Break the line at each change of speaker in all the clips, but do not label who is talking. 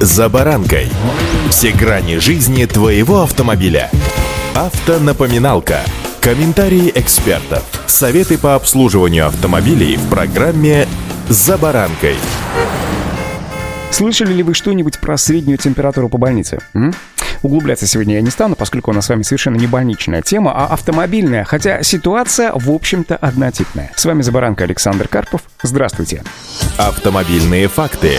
«За баранкой». Все грани жизни твоего автомобиля. Автонапоминалка. Комментарии экспертов. Советы по обслуживанию автомобилей в программе «За баранкой».
Слышали ли вы что-нибудь про среднюю температуру по больнице? М? Углубляться сегодня я не стану, поскольку у нас с вами совершенно не больничная тема, а автомобильная, хотя ситуация, в общем-то, однотипная. С вами Забаранка Александр Карпов. Здравствуйте.
Автомобильные факты.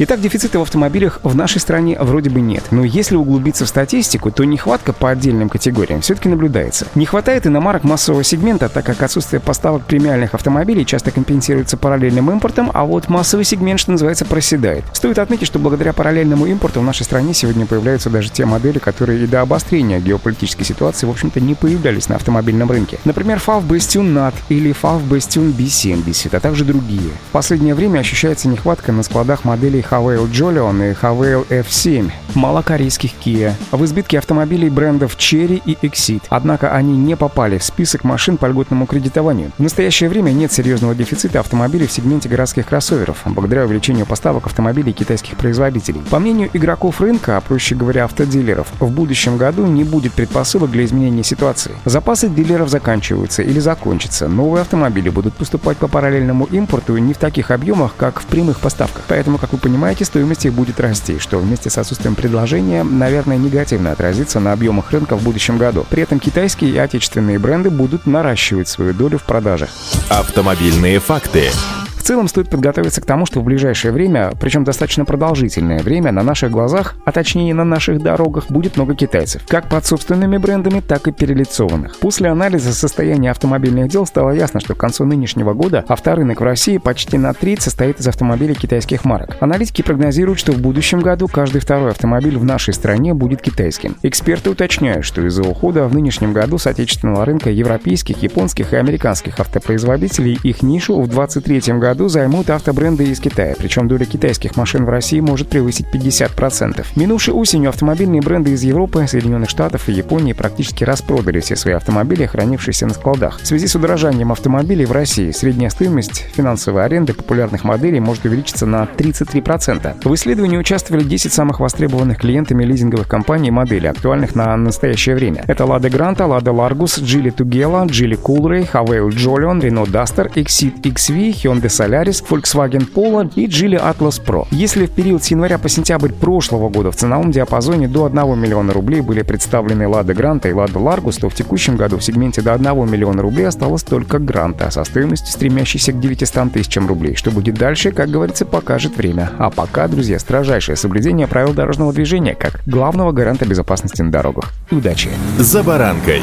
Итак, дефицита в автомобилях в нашей стране вроде бы нет. Но если углубиться в статистику, то нехватка по отдельным категориям все-таки наблюдается. Не хватает иномарок массового сегмента, так как отсутствие поставок премиальных автомобилей часто компенсируется параллельным импортом, а вот массовый сегмент, что называется, проседает. Стоит отметить, что благодаря параллельному импорту в нашей стране сегодня появляются даже те модели, которые и до обострения геополитической ситуации, в общем-то, не появлялись на автомобильном рынке. Например, FAV Bastion NAT или FAV Bastion B70, а также другие. В последнее время ощущается нехватка на складах моделей Havail Jolion и Havail F7, мало корейских Kia. В избытке автомобилей брендов Cherry и Exit. Однако они не попали в список машин по льготному кредитованию. В настоящее время нет серьезного дефицита автомобилей в сегменте городских кроссоверов, благодаря увеличению поставок автомобилей китайских производителей. По мнению игроков рынка, а проще говоря автодилеров, в будущем году не будет предпосылок для изменения ситуации. Запасы дилеров заканчиваются или закончатся. Новые автомобили будут поступать по параллельному импорту не в таких объемах, как в прямых поставках. Поэтому, как вы понимаете, стоимость их будет расти, что вместе с отсутствием предложения, наверное, негативно отразится на объемах рынка в будущем году. При этом китайские и отечественные бренды будут наращивать свою долю в продажах.
Автомобильные факты
целом стоит подготовиться к тому, что в ближайшее время, причем достаточно продолжительное время, на наших глазах, а точнее на наших дорогах, будет много китайцев. Как под собственными брендами, так и перелицованных. После анализа состояния автомобильных дел стало ясно, что к концу нынешнего года авторынок в России почти на треть состоит из автомобилей китайских марок. Аналитики прогнозируют, что в будущем году каждый второй автомобиль в нашей стране будет китайским. Эксперты уточняют, что из-за ухода в нынешнем году с отечественного рынка европейских, японских и американских автопроизводителей их нишу в 2023 году году займут автобренды из Китая, причем доля китайских машин в России может превысить 50%. Минувшей осенью автомобильные бренды из Европы, Соединенных Штатов и Японии практически распродали все свои автомобили, хранившиеся на складах. В связи с удорожанием автомобилей в России средняя стоимость финансовой аренды популярных моделей может увеличиться на 33%. В исследовании участвовали 10 самых востребованных клиентами лизинговых компаний моделей, актуальных на настоящее время. Это Lada Granta, Lada Largus, Geely Tugela, Geely Coolray, Havail Jolion, Renault Duster, Exit XV, Hyundai Solaris, Volkswagen Polo и Geely Atlas Pro. Если в период с января по сентябрь прошлого года в ценовом диапазоне до 1 миллиона рублей были представлены Lada Granta и Lada Largus, то в текущем году в сегменте до 1 миллиона рублей осталось только Гранта со стоимостью, стремящейся к 900 тысячам рублей. Что будет дальше, как говорится, покажет время. А пока, друзья, строжайшее соблюдение правил дорожного движения как главного гаранта безопасности на дорогах. Удачи!
За баранкой!